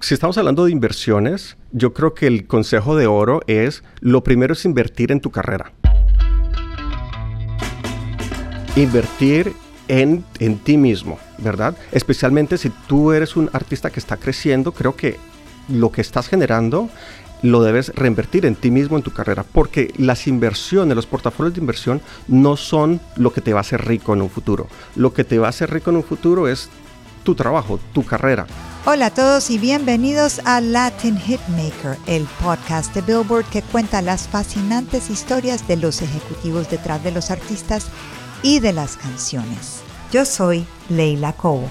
Si estamos hablando de inversiones, yo creo que el consejo de oro es, lo primero es invertir en tu carrera. Invertir en, en ti mismo, ¿verdad? Especialmente si tú eres un artista que está creciendo, creo que lo que estás generando lo debes reinvertir en ti mismo, en tu carrera, porque las inversiones, los portafolios de inversión no son lo que te va a hacer rico en un futuro. Lo que te va a hacer rico en un futuro es tu trabajo, tu carrera. Hola a todos y bienvenidos a Latin Hitmaker, el podcast de Billboard que cuenta las fascinantes historias de los ejecutivos detrás de los artistas y de las canciones. Yo soy Leila Cobo.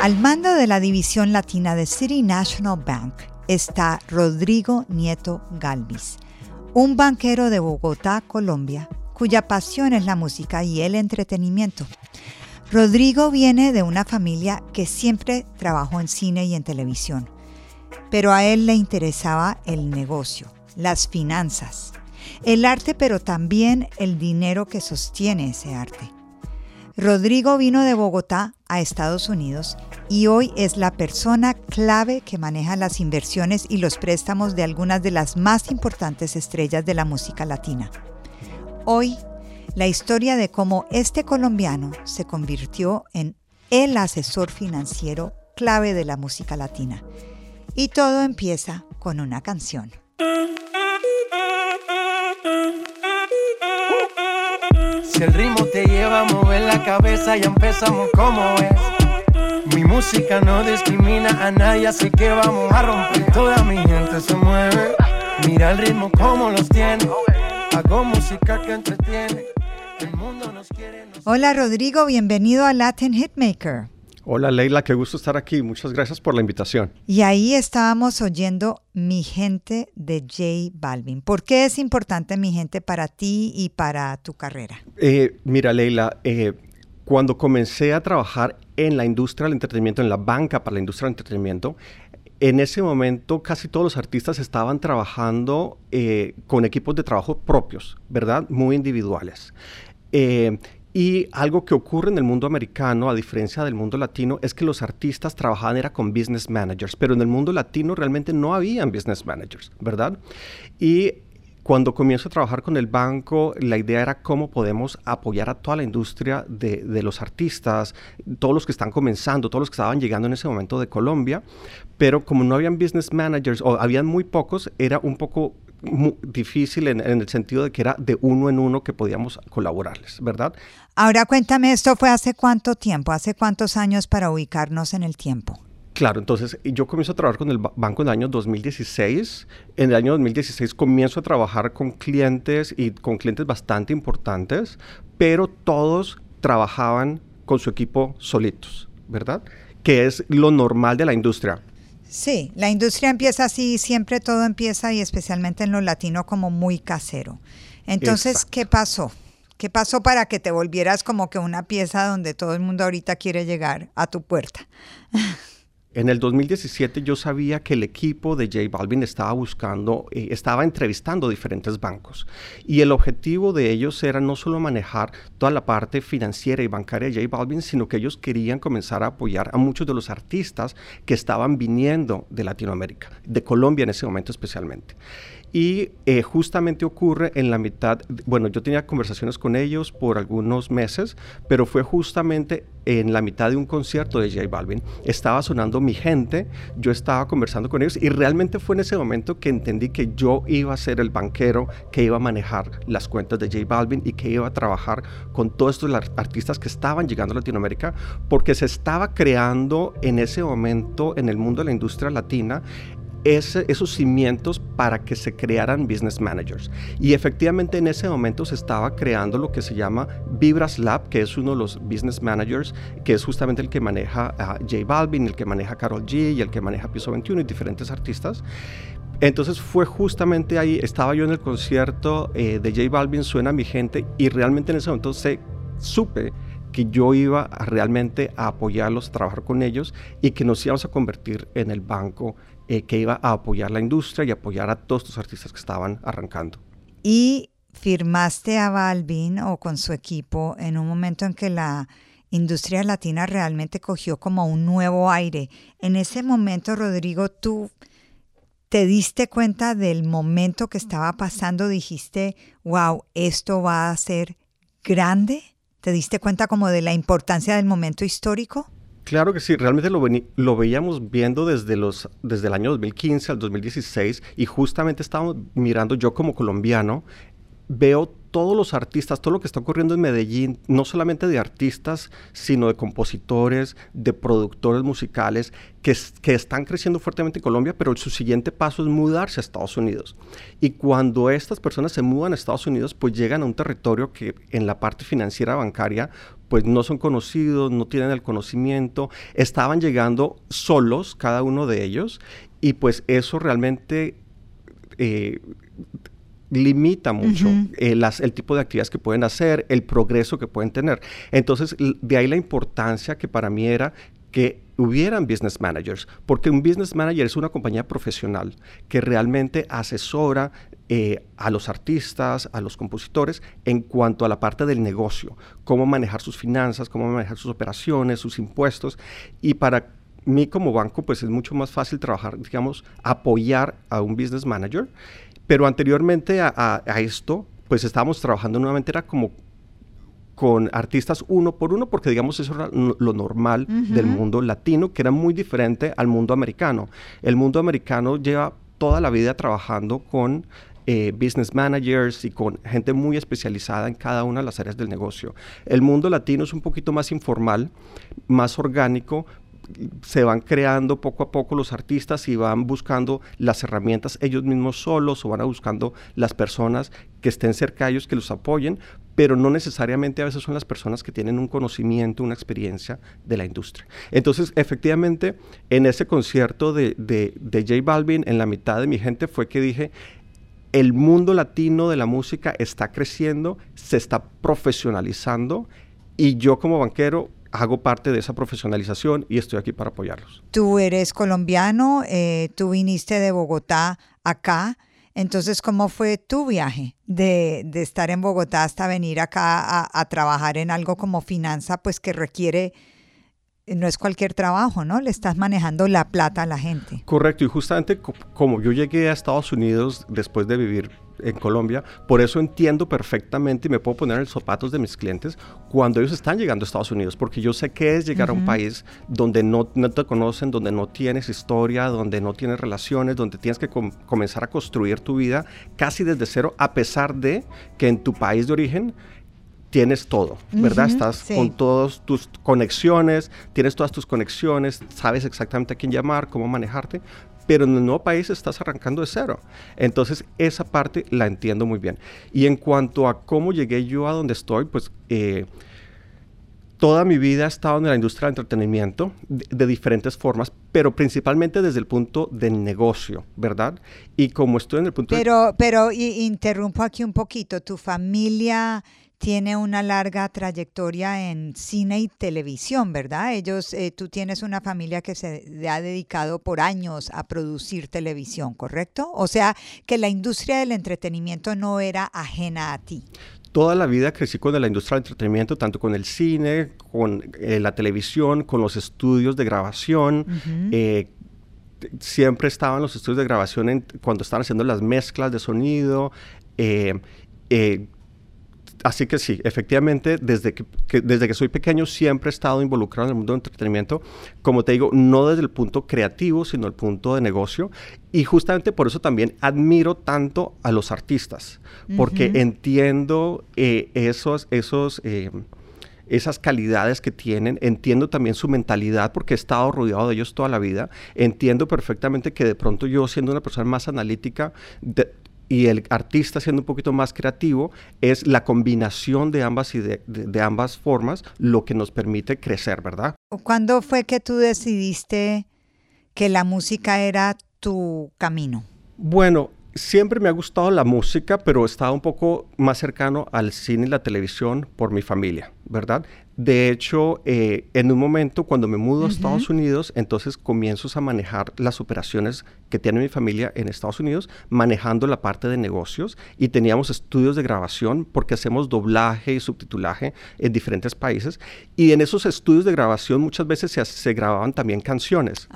Al mando de la división latina de City National Bank está Rodrigo Nieto Galvis, un banquero de Bogotá, Colombia, cuya pasión es la música y el entretenimiento. Rodrigo viene de una familia que siempre trabajó en cine y en televisión, pero a él le interesaba el negocio, las finanzas, el arte, pero también el dinero que sostiene ese arte. Rodrigo vino de Bogotá a Estados Unidos y hoy es la persona clave que maneja las inversiones y los préstamos de algunas de las más importantes estrellas de la música latina. Hoy, la historia de cómo este colombiano se convirtió en el asesor financiero clave de la música latina. Y todo empieza con una canción. Si el ritmo te lleva a mover la cabeza, ya empezamos como es. Mi música no discrimina a nadie, así que vamos a romper. Toda mi gente se mueve. Mira el ritmo como los tiene. Hago música que entretiene. El mundo nos quiere. nos- Hola Rodrigo, bienvenido a Latin Hitmaker. Hola Leila, qué gusto estar aquí. Muchas gracias por la invitación. Y ahí estábamos oyendo Mi gente de J Balvin. ¿Por qué es importante Mi gente para ti y para tu carrera? Eh, mira Leila, eh, cuando comencé a trabajar en la industria del entretenimiento, en la banca para la industria del entretenimiento, en ese momento casi todos los artistas estaban trabajando eh, con equipos de trabajo propios, ¿verdad? Muy individuales. Eh, y algo que ocurre en el mundo americano, a diferencia del mundo latino, es que los artistas trabajaban era con business managers, pero en el mundo latino realmente no habían business managers, ¿verdad? Y cuando comienzo a trabajar con el banco, la idea era cómo podemos apoyar a toda la industria de, los artistas, todos los que están comenzando, todos los que estaban llegando en ese momento de Colombia, pero como no habían business managers o habían muy pocos, era un poco difícil en, en el sentido de que era de uno en uno que podíamos colaborarles, ¿verdad? Ahora cuéntame, ¿esto fue hace cuánto tiempo? ¿Hace cuántos años para ubicarnos en el tiempo? Claro, entonces yo comienzo a trabajar con el ba- banco en el año 2016. En el año 2016 comienzo a trabajar con clientes y con clientes bastante importantes, pero todos trabajaban con su equipo solitos, ¿verdad? Que es lo normal de la industria. Sí, la industria empieza así, siempre todo empieza y especialmente en lo latino como muy casero. Entonces, Exacto. ¿qué pasó? ¿Qué pasó para que te volvieras como que una pieza donde todo el mundo ahorita quiere llegar a tu puerta? En el 2017 yo sabía que el equipo de J Balvin estaba buscando, eh, estaba entrevistando diferentes bancos y el objetivo de ellos era no solo manejar toda la parte financiera y bancaria de J Balvin, sino que ellos querían comenzar a apoyar a muchos de los artistas que estaban viniendo de Latinoamérica, de Colombia en ese momento especialmente. Y eh, justamente ocurre en la mitad, bueno, yo tenía conversaciones con ellos por algunos meses, pero fue justamente en la mitad de un concierto de J Balvin. Estaba sonando mi gente, yo estaba conversando con ellos y realmente fue en ese momento que entendí que yo iba a ser el banquero que iba a manejar las cuentas de J Balvin y que iba a trabajar con todos estos artistas que estaban llegando a Latinoamérica, porque se estaba creando en ese momento en el mundo de la industria latina esos cimientos para que se crearan business managers. Y efectivamente en ese momento se estaba creando lo que se llama Vibras Lab, que es uno de los business managers, que es justamente el que maneja a J Balvin, el que maneja a Carol G y el que maneja Piso 21 y diferentes artistas. Entonces fue justamente ahí, estaba yo en el concierto eh, de J Balvin, Suena mi gente, y realmente en ese momento se, supe que yo iba realmente a apoyarlos, a trabajar con ellos y que nos íbamos a convertir en el banco eh, que iba a apoyar la industria y apoyar a todos los artistas que estaban arrancando. Y firmaste a Balvin o con su equipo en un momento en que la industria latina realmente cogió como un nuevo aire. En ese momento, Rodrigo, tú te diste cuenta del momento que estaba pasando, dijiste, wow, esto va a ser grande. ¿Te diste cuenta como de la importancia del momento histórico? Claro que sí, realmente lo, lo veíamos viendo desde, los, desde el año 2015 al 2016 y justamente estábamos mirando yo como colombiano, veo todos los artistas, todo lo que está ocurriendo en Medellín, no solamente de artistas, sino de compositores, de productores musicales, que, que, están creciendo fuertemente en Colombia, pero su siguiente paso es mudarse a Estados Unidos. Y cuando estas personas se mudan a Estados Unidos, pues llegan a un territorio que en la parte financiera bancaria, pues no son conocidos, no tienen el conocimiento, estaban llegando solos cada uno de ellos, y pues eso realmente... Eh, limita mucho eh, el tipo de actividades que pueden hacer, el progreso que pueden tener. Entonces, de ahí la importancia que para mí era que hubieran business managers, porque un business manager es una compañía profesional que realmente asesora eh, a los artistas, a los compositores en cuanto a la parte del negocio, cómo manejar sus finanzas, cómo manejar sus operaciones, sus impuestos, y para mí como banco pues es mucho más fácil trabajar, digamos, apoyar a un business manager pero anteriormente a, esto, pues estábamos trabajando nuevamente, era como con artistas uno por uno, porque digamos eso era lo normal del mundo latino, que era muy diferente al mundo americano. El mundo americano lleva toda la vida trabajando con eh, business managers y con gente muy especializada en cada una de las áreas del negocio. El mundo latino es un poquito más informal, más orgánico, se van creando poco a poco los artistas y van buscando las herramientas ellos mismos solos o van buscando las personas que estén cerca de ellos, que los apoyen, pero no necesariamente a veces son las personas que tienen un conocimiento, una experiencia de la industria. Entonces, efectivamente, en ese concierto de, de, de J Balvin, en la mitad de mi gente fue que dije, el mundo latino de la música está creciendo, se está profesionalizando y yo como banquero hago parte de esa profesionalización y estoy aquí para apoyarlos. Tú eres colombiano, eh, tú viniste de Bogotá acá, entonces ¿cómo fue tu viaje de, estar en Bogotá hasta venir acá a, trabajar en algo como finanza, pues que requiere no es cualquier trabajo, ¿no? Le estás manejando la plata a la gente. Correcto, y justamente como yo llegué a Estados Unidos después de vivir en Colombia. Por eso entiendo perfectamente y me puedo poner en los zapatos de mis clientes cuando ellos están llegando a Estados Unidos, porque yo sé qué es llegar a un país donde no, no, te conocen, donde no tienes historia, donde no tienes relaciones, donde tienes que comenzar a construir tu vida casi desde cero, a pesar de que en tu país de origen tienes todo, ¿verdad? Estás con todas tus conexiones, tienes todas tus conexiones, sabes exactamente a quién llamar, cómo manejarte, pero en el nuevo país estás arrancando de cero. Entonces, esa parte la entiendo muy bien. Y en cuanto a cómo llegué yo a donde estoy, pues eh, toda mi vida he estado en la industria del entretenimiento de, diferentes formas, pero principalmente desde el punto del negocio, ¿verdad? Y como estoy en el punto... Pero, pero interrumpo aquí un poquito, tu familia tiene una larga trayectoria en cine y televisión, ¿verdad? Ellos, eh, tú tienes una familia que se ha dedicado por años a producir televisión, ¿correcto? O sea, que la industria del entretenimiento no era ajena a ti. Toda la vida crecí con la industria del entretenimiento, tanto con el cine, con eh, la televisión, con los estudios de grabación. Eh, siempre estaban los estudios de grabación cuando estaban haciendo las mezclas de sonido así que sí, efectivamente, desde que, desde que soy pequeño siempre he estado involucrado en el mundo del entretenimiento, como te digo, no desde el punto creativo, sino el punto de negocio. Y justamente por eso también admiro tanto a los artistas, porque entiendo eh, esos, esos, eh, esas calidades que tienen, entiendo también su mentalidad porque he estado rodeado de ellos toda la vida, entiendo perfectamente que de pronto yo siendo una persona más analítica, y el artista siendo un poquito más creativo, es la combinación de ambas, y de, ambas formas lo que nos permite crecer, ¿verdad? ¿Cuándo fue que tú decidiste que la música era tu camino? Bueno, siempre me ha gustado la música, pero estaba un poco más cercano al cine y la televisión por mi familia, ¿verdad? De hecho, eh, en un momento cuando me mudo a Estados Unidos, entonces comienzo a manejar las operaciones que tiene mi familia en Estados Unidos, manejando la parte de negocios y teníamos estudios de grabación porque hacemos doblaje y subtitulaje en diferentes países y en esos estudios de grabación muchas veces se, se grababan también canciones.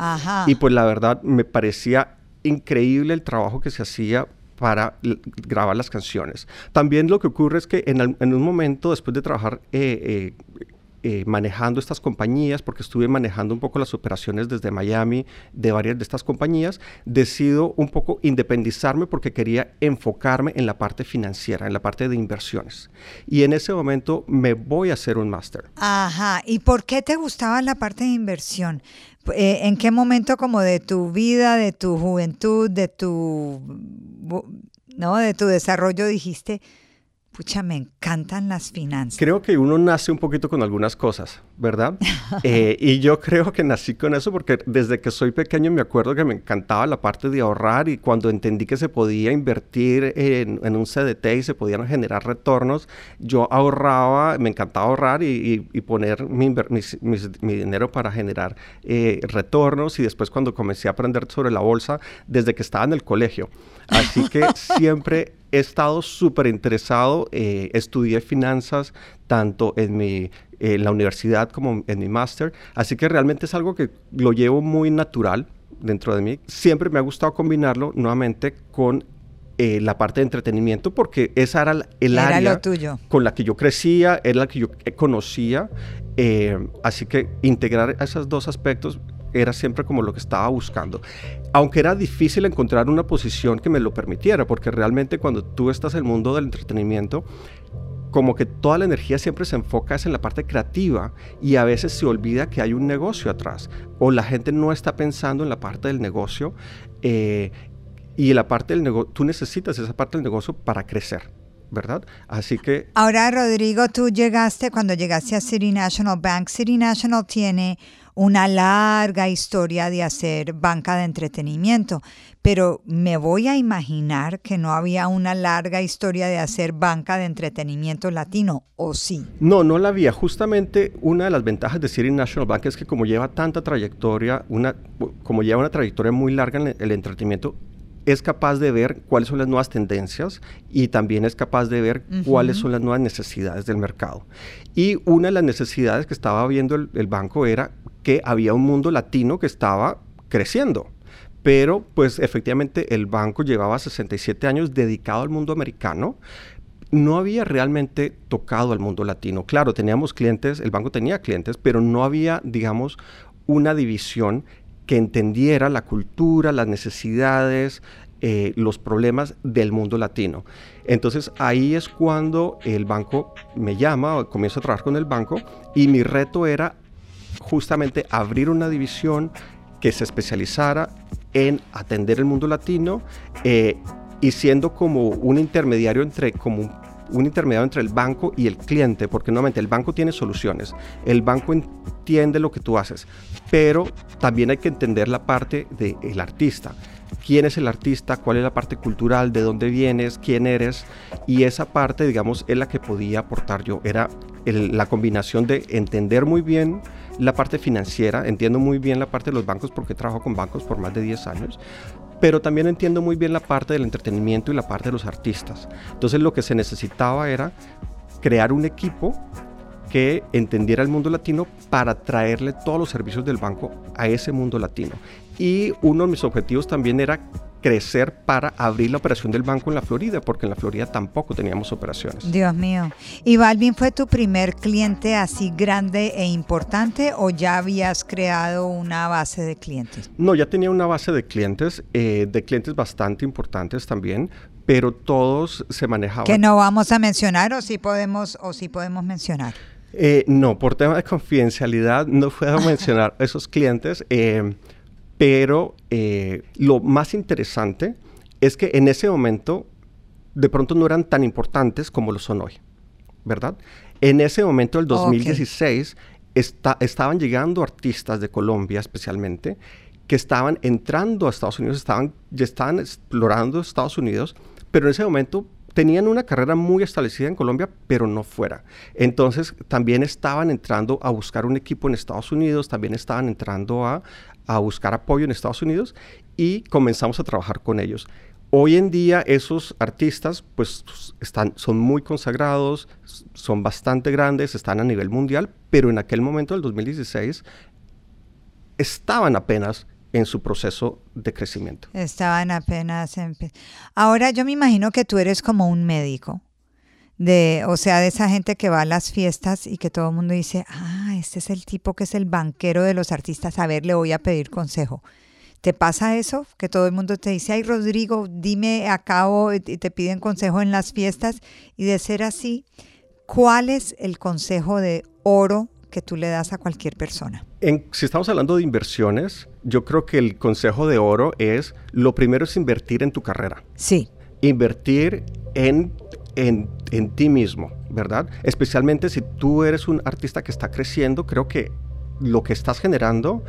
Y pues la verdad me parecía increíble el trabajo que se hacía para grabar las canciones. También lo que ocurre es que en, un momento, después de trabajar eh, eh, eh, manejando estas compañías, porque estuve manejando un poco las operaciones desde Miami de varias de estas compañías, decido un poco independizarme porque quería enfocarme en la parte financiera, en la parte de inversiones. Y en ese momento me voy a hacer un máster. Ajá, ¿y por qué te gustaba la parte de inversión? Eh, ¿En qué momento como de tu vida, de tu juventud, de tu, no, de tu desarrollo dijiste, pucha, me encantan las finanzas. Creo que uno nace un poquito con algunas cosas, ¿verdad? Eh, y yo creo que nací con eso porque desde que soy pequeño me acuerdo que me encantaba la parte de ahorrar y cuando entendí que se podía invertir en, un CDT y se podían generar retornos, yo ahorraba, me encantaba ahorrar y, poner mi, dinero para generar eh, retornos y después cuando comencé a aprender sobre la bolsa desde que estaba en el colegio. Así que siempre he estado súper interesado, eh, estudié finanzas tanto en mi la universidad como en mi máster, así que realmente es algo que lo llevo muy natural dentro de mí. Siempre me ha gustado combinarlo nuevamente con eh, la parte de entretenimiento porque esa era el área con la que yo crecía, era la que yo conocía, eh, así que integrar esos dos aspectos era siempre como lo que estaba buscando. Aunque era difícil encontrar una posición que me lo permitiera, porque realmente cuando tú estás en el mundo del entretenimiento, como que toda la energía siempre se enfoca en la parte creativa y a veces se olvida que hay un negocio atrás o la gente no está pensando en la parte del negocio eh, y la parte del negocio, tú necesitas esa parte del negocio para crecer. ¿verdad? Así que... Ahora, Rodrigo, tú llegaste, cuando llegaste a City National Bank, City National tiene una larga historia de hacer banca de entretenimiento, pero me voy a imaginar que no había una larga historia de hacer banca de entretenimiento latino, ¿o sí? No, no la había. Justamente una de las ventajas de City National Bank es que como lleva tanta trayectoria, una, como lleva una trayectoria muy larga en el entretenimiento, es capaz de ver cuáles son las nuevas tendencias y también es capaz de ver cuáles son las nuevas necesidades del mercado. Y una de las necesidades que estaba viendo el, banco era que había un mundo latino que estaba creciendo pero pues efectivamente el banco llevaba 67 años dedicado al mundo americano. No había realmente tocado al mundo latino. Claro, teníamos clientes, el banco tenía clientes, pero no había, digamos, una división que entendiera la cultura, las necesidades, eh, los problemas del mundo latino. Entonces ahí es cuando el banco me llama, o comienzo a trabajar con el banco y mi reto era justamente abrir una división que se especializara en atender el mundo latino eh, y siendo como un intermediario entre un intermediario entre el banco y el cliente, porque nuevamente el banco tiene soluciones, el banco entiende lo que tú haces, pero también hay que entender la parte del artista. ¿Quién es el artista? ¿Cuál es la parte cultural? ¿De dónde vienes? ¿Quién eres? Y esa parte, digamos, es la que podía aportar yo. Era la combinación de entender muy bien la parte financiera, entiendo muy bien la parte de los bancos porque trabajo con bancos por más de 10 años, pero también entiendo muy bien la parte del entretenimiento y la parte de los artistas. Entonces lo que se necesitaba era crear un equipo que entendiera el mundo latino para traerle todos los servicios del banco a ese mundo latino. Y uno de mis objetivos también era crecer para abrir la operación del banco en la Florida, porque en la Florida tampoco teníamos operaciones. Dios mío. ¿Y Balvin fue tu primer cliente así grande e importante o ya habías creado una base de clientes? No, ya tenía una base de clientes, eh, de clientes bastante importantes también, pero todos se manejaban. Que no vamos a mencionar o sí podemos, o sí podemos mencionar. Eh, no, por tema de confidencialidad no puedo mencionar esos clientes, eh, pero eh, lo más interesante es que en ese momento de pronto no eran tan importantes como lo son hoy, ¿verdad? En ese momento del 2016 estaban llegando artistas de Colombia especialmente que estaban entrando a Estados Unidos, estaban, ya estaban explorando Estados Unidos, pero en ese momento tenían una carrera muy establecida en Colombia, pero no fuera. Entonces también estaban entrando a buscar un equipo en Estados Unidos, también estaban entrando a, a buscar apoyo en Estados Unidos y comenzamos a trabajar con ellos. Hoy en día esos artistas pues están, son muy consagrados, son bastante grandes, están a nivel mundial, pero en aquel momento del 2016 estaban apenas en su proceso de crecimiento. Estaban apenas en... Ahora yo me imagino que tú eres como un médico, de, o sea, de esa gente que va a las fiestas y que todo el mundo dice, ah, este es el tipo que es el banquero de los artistas, a ver, le voy a pedir consejo. ¿Te pasa eso? Que todo el mundo te dice, ay Rodrigo, dime acabo y te piden consejo en las fiestas. Y de ser así, ¿cuál es el consejo de oro que tú le das a cualquier persona? si estamos hablando de inversiones, yo creo que el consejo de oro es, lo primero es invertir en tu carrera. Sí. Invertir en, en, en ti mismo, ¿verdad? Especialmente si tú eres un artista que está creciendo, creo que lo que estás generando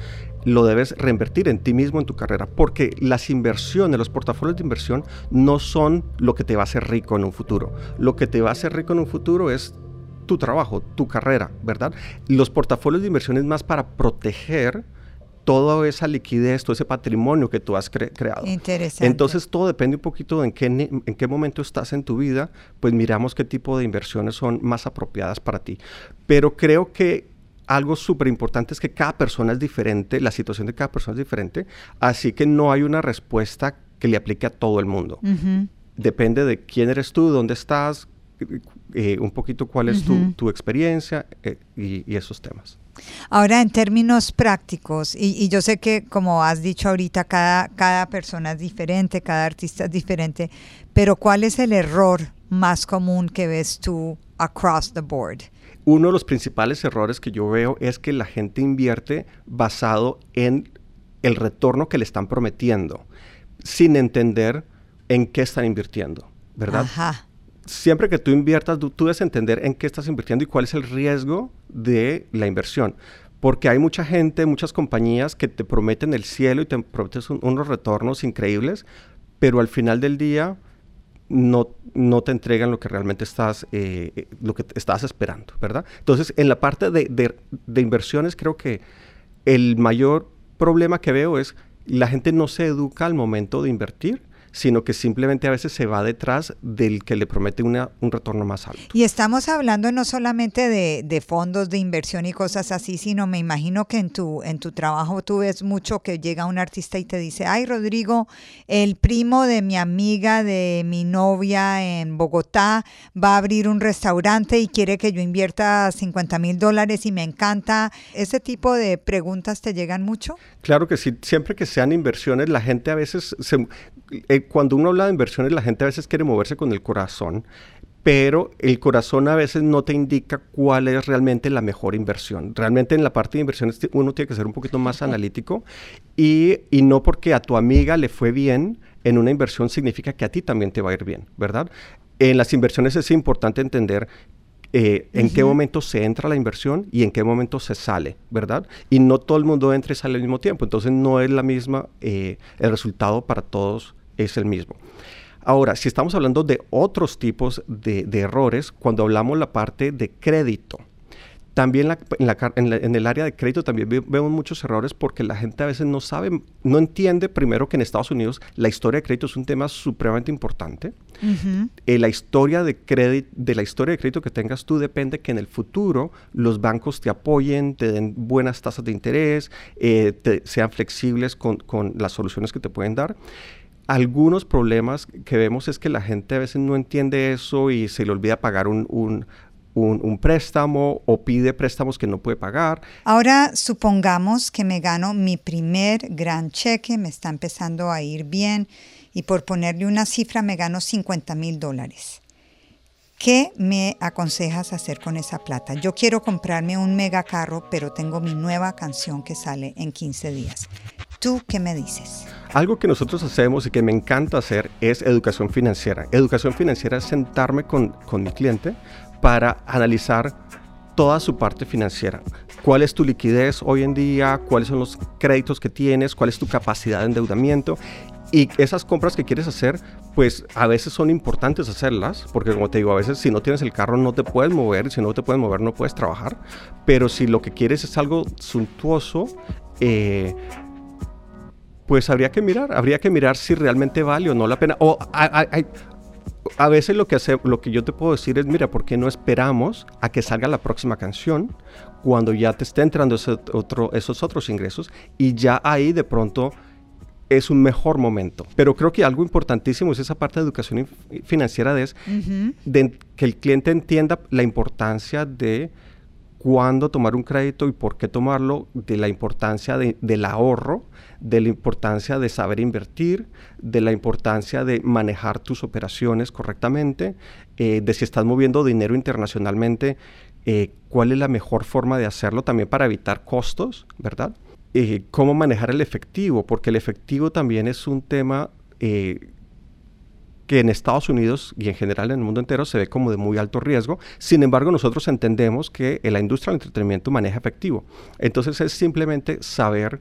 lo debes reinvertir en ti mismo, en tu carrera, porque las inversiones, los portafolios de inversión no son lo que te va a hacer rico en un futuro. Lo que te va a hacer rico en un futuro es tu trabajo, tu carrera, ¿verdad? Los portafolios de inversión es más para proteger toda esa liquidez, todo ese patrimonio que tú has creado. Interesante. Entonces todo depende un poquito de en qué, en qué momento estás en tu vida, pues miramos qué tipo de inversiones son más apropiadas para ti. Pero creo que algo súper importante es que cada persona es diferente, la situación de cada persona es diferente, así que no hay una respuesta que le aplique a todo el mundo. Depende de quién eres tú, dónde estás, eh, un poquito cuál es tu, experiencia eh, y, esos temas. Ahora, en términos prácticos, y, yo sé que como has dicho ahorita, cada, cada persona es diferente, cada artista es diferente, pero ¿cuál es el error más común que ves tú across the board? uno de los principales errores que yo veo es que la gente invierte basado en el retorno que le están prometiendo, sin entender en qué están invirtiendo, ¿verdad? Ajá. Siempre que tú inviertas, tú, debes entender en qué estás invirtiendo y cuál es el riesgo de la inversión. Porque hay mucha gente, muchas compañías que te prometen el cielo y te prometen unos retornos increíbles, pero al final del día no, no te entregan lo que realmente estás, eh, eh, lo que estás esperando, ¿verdad? Entonces, en la parte de, de, inversiones, creo que el mayor problema que veo es la gente no se educa al momento de invertir sino que simplemente a veces se va detrás del que le promete una, un retorno más alto. Y estamos hablando no solamente de, de, fondos de inversión y cosas así, sino me imagino que en tu, en tu trabajo tú ves mucho que llega un artista y te dice, ay Rodrigo, el primo de mi amiga, de mi novia en Bogotá, va a abrir un restaurante y quiere que yo invierta 50 mil dólares y me encanta. ¿Ese tipo de preguntas te llegan mucho? Claro que sí, siempre que sean inversiones, la gente a veces se, eh, cuando uno habla de inversiones, la gente a veces quiere moverse con el corazón, pero el corazón a veces no te indica cuál es realmente la mejor inversión. Realmente en la parte de inversiones uno tiene que ser un poquito más analítico y, y no porque a tu amiga le fue bien en una inversión significa que a ti también te va a ir bien, ¿verdad? En las inversiones es importante entender eh, en qué momento se entra la inversión y en qué momento se sale, ¿verdad? Y no todo el mundo entra y sale al mismo tiempo, entonces no es la misma, eh, el resultado para todos es el mismo. Ahora, si estamos hablando de otros tipos de, errores, cuando hablamos la parte de crédito, también en, el área de crédito también vemos muchos errores porque la gente a veces no sabe, no entiende primero que en Estados Unidos la historia de crédito es un tema supremamente importante. Eh, la historia de crédito, de la historia de crédito que tengas tú depende que en el futuro los bancos te apoyen, te den buenas tasas de interés, eh, sean flexibles con, con las soluciones que te pueden dar algunos problemas que vemos es que la gente a veces no entiende eso y se le olvida pagar un, un, un, préstamo o pide préstamos que no puede pagar. Ahora supongamos que me gano mi primer gran cheque, me está empezando a ir bien y por ponerle una cifra me gano 50 mil dólares. ¿Qué me aconsejas hacer con esa plata? Yo quiero comprarme un mega carro, pero tengo mi nueva canción que sale en 15 días. ¿Tú qué me dices? Algo que nosotros hacemos y que me encanta hacer es educación financiera. Educación financiera es sentarme con, con mi cliente para analizar toda su parte financiera. ¿Cuál es tu liquidez hoy en día? ¿Cuáles son los créditos que tienes? ¿Cuál es tu capacidad de endeudamiento? Y esas compras que quieres hacer, pues a veces son importantes hacerlas, porque como te digo, a veces si no tienes el carro no te puedes mover, y si no te puedes mover no puedes trabajar, pero si lo que quieres es algo suntuoso, eh, pues habría que mirar, habría que mirar si realmente vale o no la pena. O a veces lo que, hace, lo que yo te puedo decir es, mira, ¿por qué no esperamos a que salga la próxima canción cuando ya te esté entrando otro, esos otros ingresos y ya ahí de pronto es un mejor momento. Pero creo que algo importantísimo es esa parte de educación financiera de, es, de que el cliente entienda la importancia de cuándo tomar un crédito y por qué tomarlo, de la importancia del ahorro, de la importancia de saber invertir, de la importancia de manejar tus operaciones correctamente, eh, de si estás moviendo dinero internacionalmente, eh, cuál es la mejor forma de hacerlo también para evitar costos, ¿verdad? Eh, cómo manejar el efectivo, porque el efectivo también es un tema que en Estados Unidos y en general en el mundo entero se ve como de muy alto riesgo. Sin embargo, nosotros entendemos que la industria del entretenimiento maneja efectivo. Entonces es simplemente saber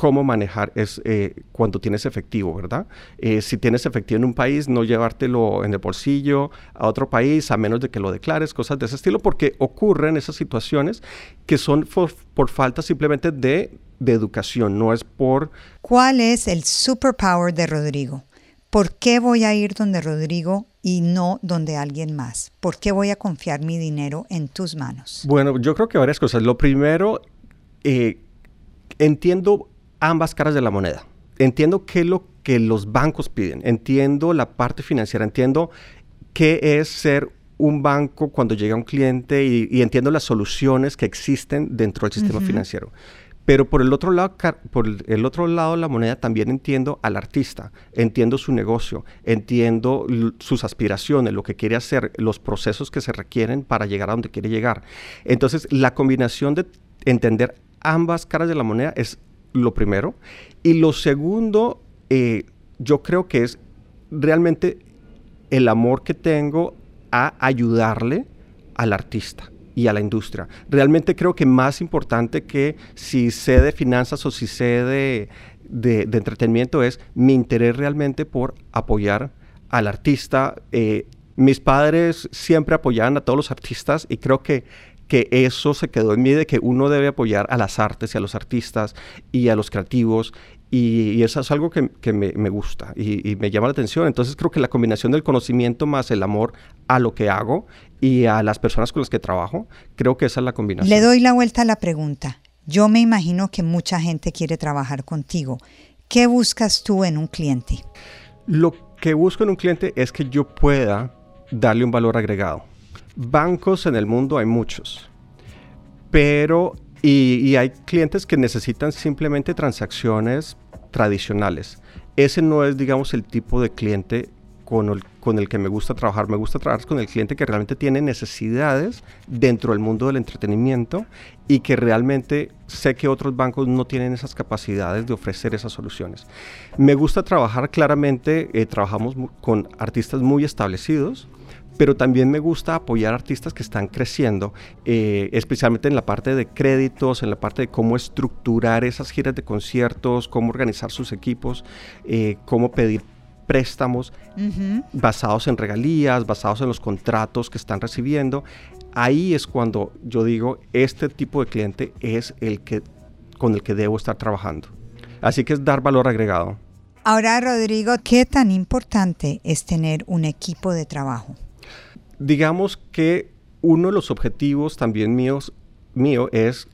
cómo manejar es eh, cuando tienes efectivo, ¿verdad? Eh, si tienes efectivo en un país, no llevártelo en el bolsillo a otro país, a menos de que lo declares, cosas de ese estilo, porque ocurren esas situaciones que son por, falta simplemente de, de educación, no es por... ¿Cuál es el superpower de Rodrigo? ¿Por qué voy a ir donde Rodrigo y no donde alguien más? ¿Por qué voy a confiar mi dinero en tus manos? Bueno, yo creo que varias cosas. Lo primero, eh, entiendo ambas caras de la moneda. Entiendo qué es lo que los bancos piden, entiendo la parte financiera, entiendo qué es ser un banco cuando llega un cliente y, entiendo las soluciones que existen dentro del sistema financiero. Pero por el otro lado, por el otro lado de la moneda también entiendo al artista, entiendo su negocio, entiendo sus aspiraciones, lo que quiere hacer, los procesos que se requieren para llegar a donde quiere llegar. Entonces, la combinación de entender ambas caras de la moneda es lo primero. Y lo segundo, eh, yo creo que es realmente el amor que tengo a ayudarle al artista y a la industria. Realmente creo que más importante que si sé de finanzas o si sé de, entretenimiento es mi interés realmente por apoyar al artista. Eh, mis padres siempre apoyaban a todos los artistas y creo que que eso se quedó en mí de que uno debe apoyar a las artes y a los artistas y a los creativos y, eso es algo que, me, gusta y, me llama la atención. Entonces creo que la combinación del conocimiento más el amor a lo que hago y a las personas con las que trabajo, creo que esa es la combinación. Le doy la vuelta a la pregunta. Yo me imagino que mucha gente quiere trabajar contigo. ¿Qué buscas tú en un cliente? Lo que busco en un cliente es que yo pueda darle un valor agregado Bancos en el mundo hay muchos, pero y, hay clientes que necesitan simplemente transacciones tradicionales. Ese no es, digamos, el tipo de cliente con el, con el, que me gusta trabajar. Me gusta trabajar con el cliente que realmente tiene necesidades dentro del mundo del entretenimiento y que realmente sé que otros bancos no tienen esas capacidades de ofrecer esas soluciones. Me gusta trabajar claramente, eh, trabajamos con artistas muy establecidos pero también me gusta apoyar artistas que están creciendo, eh, especialmente en la parte de créditos, en la parte de cómo estructurar esas giras de conciertos, cómo organizar sus equipos, eh, cómo pedir préstamos basados en regalías, basados en los contratos que están recibiendo. Ahí es cuando yo digo, este tipo de cliente es el que con el que debo estar trabajando. Así que es dar valor agregado. Ahora, Rodrigo, ¿qué tan importante es tener un equipo de trabajo? Digamos que uno de los objetivos también míos, mío es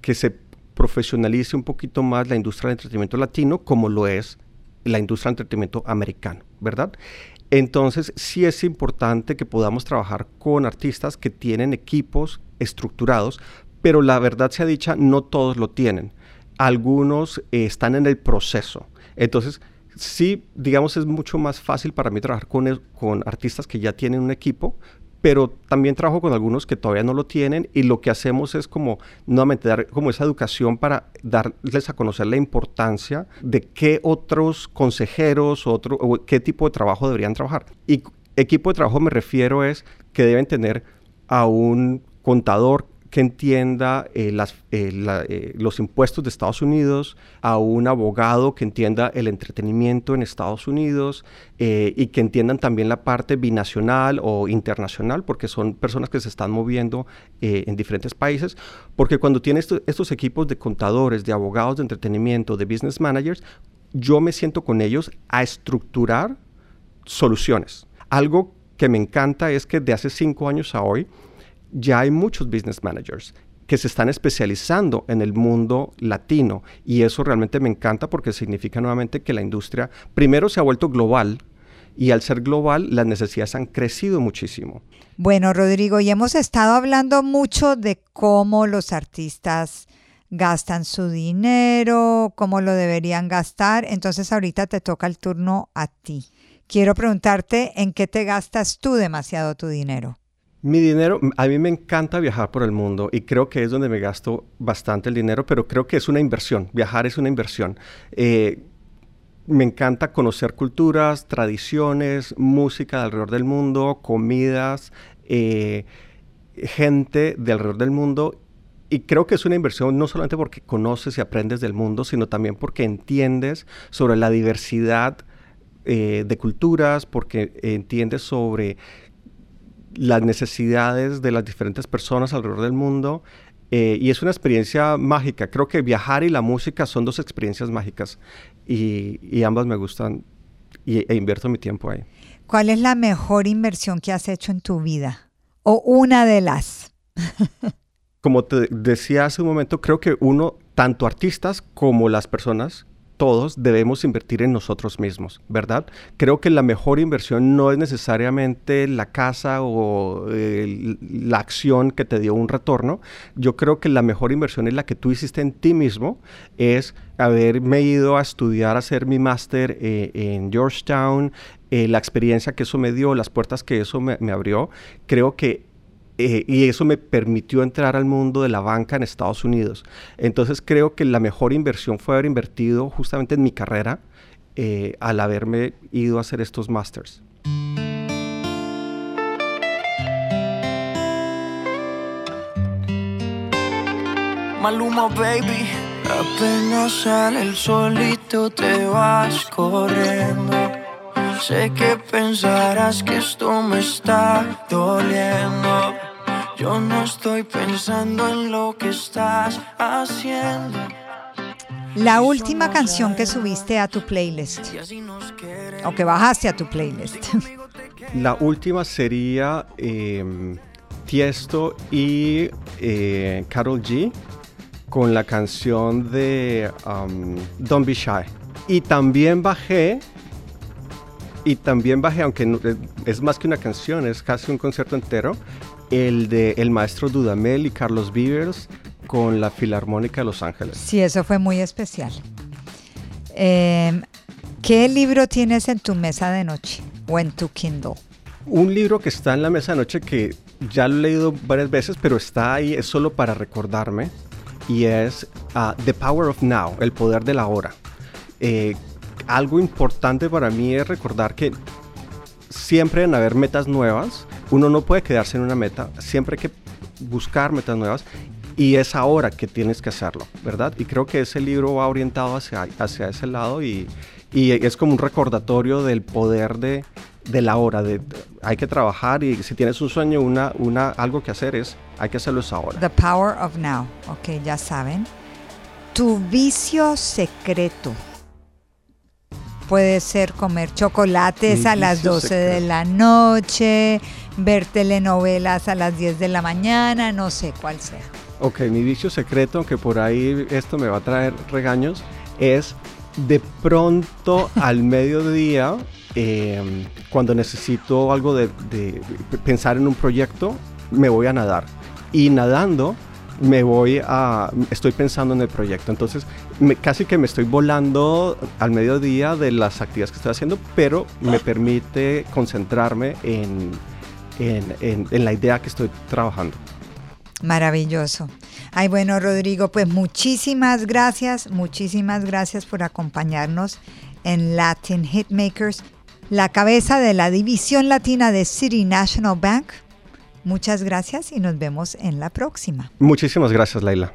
que se profesionalice un poquito más la industria del entretenimiento latino como lo es la industria del entretenimiento americano, ¿verdad? Entonces sí es importante que podamos trabajar con artistas que tienen equipos estructurados, pero la verdad sea dicha, no todos lo tienen. Algunos eh, están en el proceso. Entonces, sí, digamos, es mucho más fácil para mí trabajar con, con artistas que ya tienen un equipo, pero también trabajo con algunos que todavía no lo tienen y lo que hacemos es como nuevamente dar como esa educación para darles a conocer la importancia de qué otros consejeros o qué tipo de trabajo deberían trabajar. Y equipo de trabajo me refiero es que deben tener a un contador que entienda eh, eh, eh, los impuestos de Estados Unidos, a un abogado que entienda el entretenimiento en Estados Unidos y que entiendan también la parte binacional o internacional, porque son personas que se están moviendo en diferentes países, porque cuando tienes estos equipos de contadores, de abogados de entretenimiento, de business managers, yo me siento con ellos a estructurar soluciones. Algo que me encanta es que de hace cinco años a hoy, ya hay muchos business managers que se están especializando en el mundo latino y eso realmente me encanta porque significa nuevamente que la industria primero se ha vuelto global y al ser global las necesidades han crecido muchísimo. Bueno, Rodrigo, y hemos estado hablando mucho de cómo los artistas gastan su dinero, cómo lo deberían gastar, entonces ahorita te toca el turno a ti. Quiero preguntarte en qué te gastas tú demasiado tu dinero. Mi dinero, a mí me encanta viajar por el mundo y creo que es donde me gasto bastante el dinero, pero creo que es una inversión. Viajar es una inversión. Eh, me encanta conocer culturas, tradiciones, música de alrededor del mundo, comidas, eh, gente de alrededor del mundo. Y creo que es una inversión no solamente porque conoces y aprendes del mundo, sino también porque entiendes sobre la diversidad eh, de culturas, porque entiendes sobre las necesidades de las diferentes personas alrededor del mundo. Eh, y es una experiencia mágica. Creo que viajar y la música son dos experiencias mágicas y, ambas me gustan y, e invierto mi tiempo ahí. ¿Cuál es la mejor inversión que has hecho en tu vida? O una de las. Como te decía hace un momento, creo que uno, tanto artistas como las personas todos debemos invertir en nosotros mismos, ¿verdad? Creo que la mejor inversión no es necesariamente la casa o la acción que te dio un retorno. Yo creo que la mejor inversión es la que tú hiciste en ti mismo, es haberme ido a estudiar, a hacer mi máster eh, en Georgetown, eh, la experiencia que eso me dio, las puertas que eso me, me abrió. Creo que eh, y eso me permitió entrar al mundo de la banca en Estados Unidos. Entonces creo que la mejor inversión fue haber invertido justamente en mi carrera eh, al haberme ido a hacer estos masters. Maluma, baby. Apenas sale el solito, te vas corriendo. Sé que pensarás que esto me está doliendo. Yo no estoy pensando en lo que estás haciendo. La última canción que subiste a tu playlist o que bajaste a tu playlist. La última sería em, Tiesto y eh, Carol G con la canción de um, Don't Be Shy. Y también bajé y también bajé, aunque es más que una canción, es casi un concierto entero, el de el maestro Dudamel y Carlos Vivers con la Filarmónica de Los Ángeles. Sí, eso fue muy especial. Em, ¿Qué libro tienes en tu mesa de noche o en tu Kindle? Un libro que está en la mesa de noche que ya lo he leído varias veces, pero está ahí, es solo para recordarme, y es ah, The Power of Now, El Poder de la Hora. Eh, algo importante para mí es recordar que siempre en haber metas nuevas, uno no puede quedarse en una meta, siempre hay que buscar metas nuevas y es ahora que tienes que hacerlo, ¿verdad? Y creo que ese libro va orientado hacia, hacia ese lado y, y es como un recordatorio del poder de, de la hora, de, hay que trabajar y si tienes un sueño, una, una, algo que hacer es, hay que hacerlo ahora. The Power of Now, ok, ya saben. Tu vicio secreto Puede ser comer chocolates a las 12 de la noche, ver telenovelas a las 10 de la mañana, no sé cuál sea. Ok, mi vicio secreto, aunque por ahí esto me va a traer regaños, es de pronto al mediodía, em, cuando necesito algo de, pensar en un proyecto, me voy a nadar. Y nadando me voy a, estoy pensando en el proyecto. Entonces, casi que me estoy volando al mediodía de las actividades que estoy haciendo, pero me permite concentrarme en, en, en la idea que estoy trabajando. Maravilloso. Ay, bueno, Rodrigo, pues muchísimas gracias, muchísimas gracias por acompañarnos en Latin Hitmakers, la cabeza de la división latina de City National Bank. Muchas gracias y nos vemos en la próxima. Muchísimas gracias, Laila.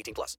18 plus.